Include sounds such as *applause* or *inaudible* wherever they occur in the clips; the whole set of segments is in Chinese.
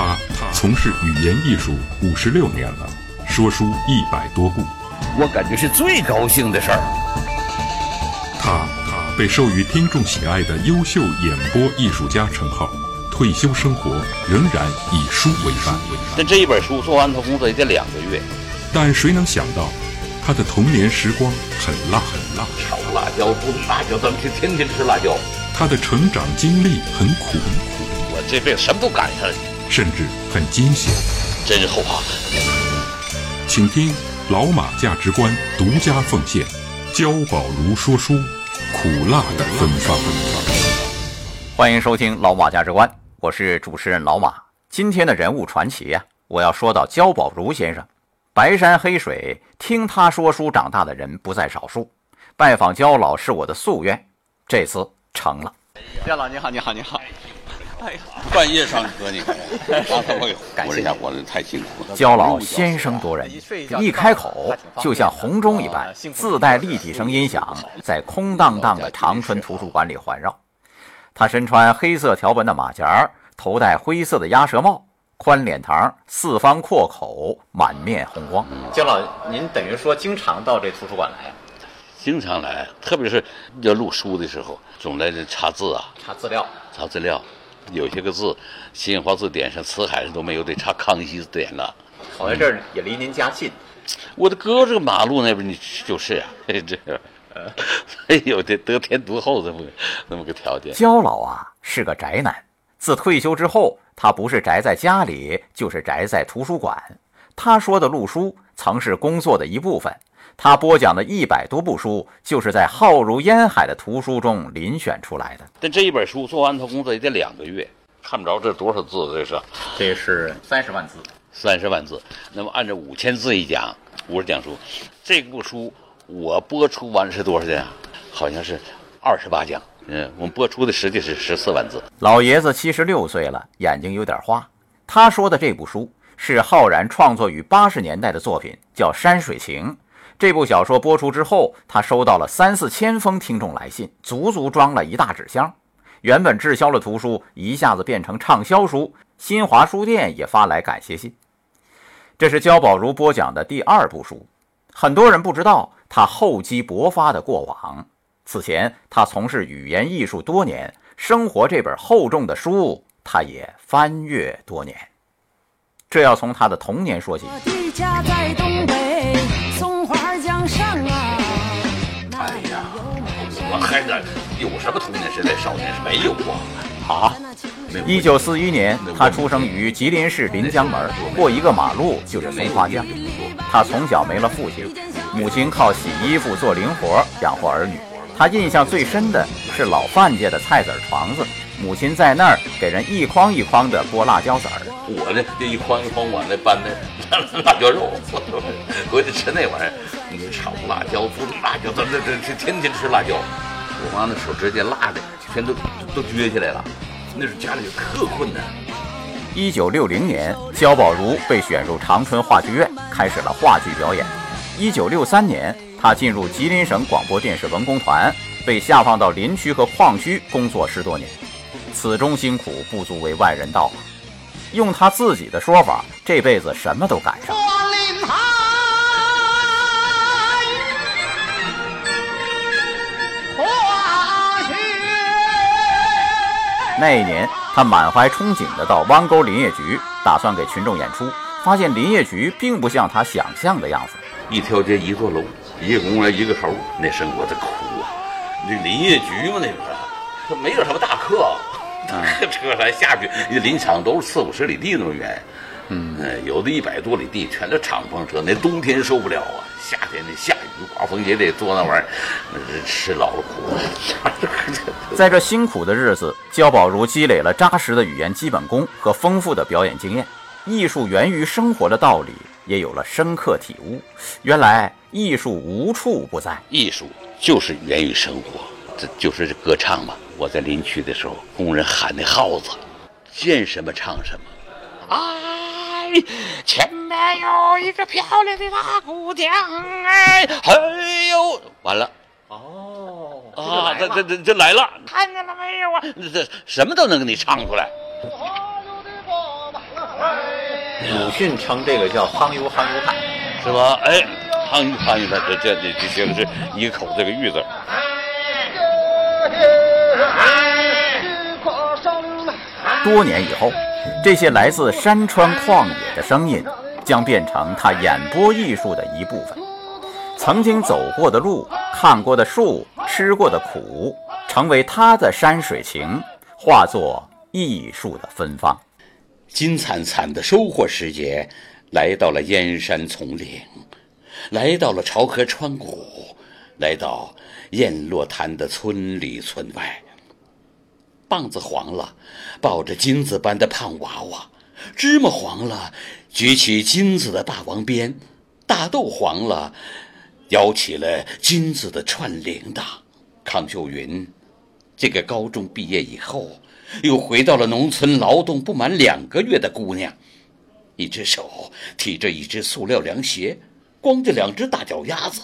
他从事语言艺术五十六年了，说书一百多部。我感觉是最高兴的事儿。他他被授予听众喜爱的优秀演播艺术家称号，退休生活仍然以书为伴。但这一本书做完，他工作也得两个月。但谁能想到，他的童年时光很辣很辣，炒辣椒、炖辣椒，咱们天天天吃辣椒。他的成长经历很苦很苦，我这辈子什么都赶上了，甚至很惊险，真是后怕。请听老马价值观独家奉献，焦宝如说书，苦辣的芬芳。欢迎收听老马价值观，我是主持人老马。今天的人物传奇呀，我要说到焦宝如先生。白山黑水，听他说书长大的人不在少数。拜访焦老是我的夙愿，这次成了。焦老你好，你好，你好。哎呀，半夜上车你看，刚才我给活一下活的太辛苦了。焦老先声夺人，一开口就像洪钟一般，自带立体声音响，在空荡荡的长春图书馆里环绕。他身穿黑色条纹的马甲，头戴灰色的鸭舌帽，宽脸膛，四方阔口，满面红光。焦老，您等于说经常到这图书馆来？经常来，特别是要录书的时候，总来这查字啊，查资料，查资料。有些个字，新华字典上、辞海上都没有，得查康熙字典了。好在这儿也离您家近。我的哥，这个马路那边你就是啊，*laughs* 这，哎呦，这得天独厚这么那么个条件。焦老啊是个宅男，自退休之后，他不是宅在家里，就是宅在图书馆。他说的录书，曾是工作的一部分。他播讲的一百多部书，就是在浩如烟海的图书中遴选出来的。但这一本书做完，他工作也得两个月，看不着这多少字，这是？这是三十万字，三十万字。那么按照五千字一讲，五十讲书，这部书我播出完是多少讲？好像是二十八讲。嗯，我们播出的实际是十四万字。老爷子七十六岁了，眼睛有点花。他说的这部书是浩然创作于八十年代的作品，叫《山水情》。这部小说播出之后，他收到了三四千封听众来信，足足装了一大纸箱。原本滞销的图书一下子变成畅销书，新华书店也发来感谢信。这是焦宝如播讲的第二部书。很多人不知道他厚积薄发的过往。此前，他从事语言艺术多年，生活这本厚重的书，他也翻阅多年。这要从他的童年说起。我的家在东北江上啊。哎呀，我孩子有什么童年时代少年是没有啊？好，*laughs* 一九四一年，他出生于吉林市临江门，过一个马路就是松花江。他从小没了父亲，母亲靠洗衣服做零活养活儿女。他印象最深的是老范家的菜籽床子，母亲在那儿给人一筐一筐的剥辣椒籽儿。我呢，这一筐一筐往那搬那 *laughs* 辣椒肉，回去吃那玩意儿，你炒辣椒、炖辣椒，咱这这天天吃辣椒。我妈那手指甲辣的全都都撅起来了，那时候家里特困难。一九六零年，焦宝如被选入长春话剧院，开始了话剧表演。一九六三年，他进入吉林省广播电视文工团，被下放到林区和矿区工作十多年。此中辛苦不足为外人道。用他自己的说法，这辈子什么都赶上。那一年，他满怀憧憬地到湾沟林业局，打算给群众演出，发现林业局并不像他想象的样子。一条街一座楼，一个公园一个头，那生活的苦啊！那林业局嘛，那个他没有什么大客，车来下去，林场都是四五十里地那么远，嗯，有的一百多里地全都敞篷车，那冬天受不了啊，夏天那下雨刮风也得坐那玩意儿，那是吃老了苦。*laughs* 在这辛苦的日子，焦宝如积累了扎实的语言基本功和丰富的表演经验，艺术源于生活的道理也有了深刻体悟。原来艺术无处不在，艺术就是源于生活，这就是这歌唱嘛。我在林区的时候，工人喊那号子，见什么唱什么。哎，前面有一个漂亮的大姑娘，哎，哎呦，完了。哦啊，这这这这来了，看见了没有啊？这这什么都能给你唱出来。鲁迅称这个叫“夯油夯油派”，是吧？哎，夯油夯油派，这这这这写的是一个口这个玉字。多年以后，这些来自山川旷野的声音，将变成他演播艺术的一部分。曾经走过的路、看过的树、吃过的苦，成为他的山水情，化作艺术的芬芳。金灿灿的收获时节，来到了燕山丛岭，来到了潮河川谷，来到燕落潭的村里村外。棒子黄了，抱着金子般的胖娃娃；芝麻黄了，举起金子的大王鞭；大豆黄了，摇起了金子的串铃铛。康秀云，这个高中毕业以后，又回到了农村劳动不满两个月的姑娘，一只手提着一只塑料凉鞋，光着两只大脚丫子。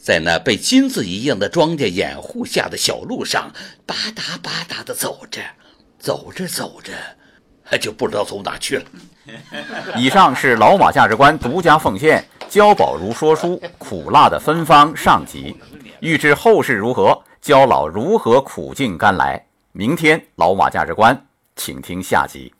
在那被金子一样的庄稼掩护下的小路上，吧嗒吧嗒地走着，走着走着，他就不知道走哪去了。*laughs* 以上是老马价值观独家奉献，焦宝如说书苦辣的芬芳上集。欲知后事如何，焦老如何苦尽甘来？明天老马价值观，请听下集。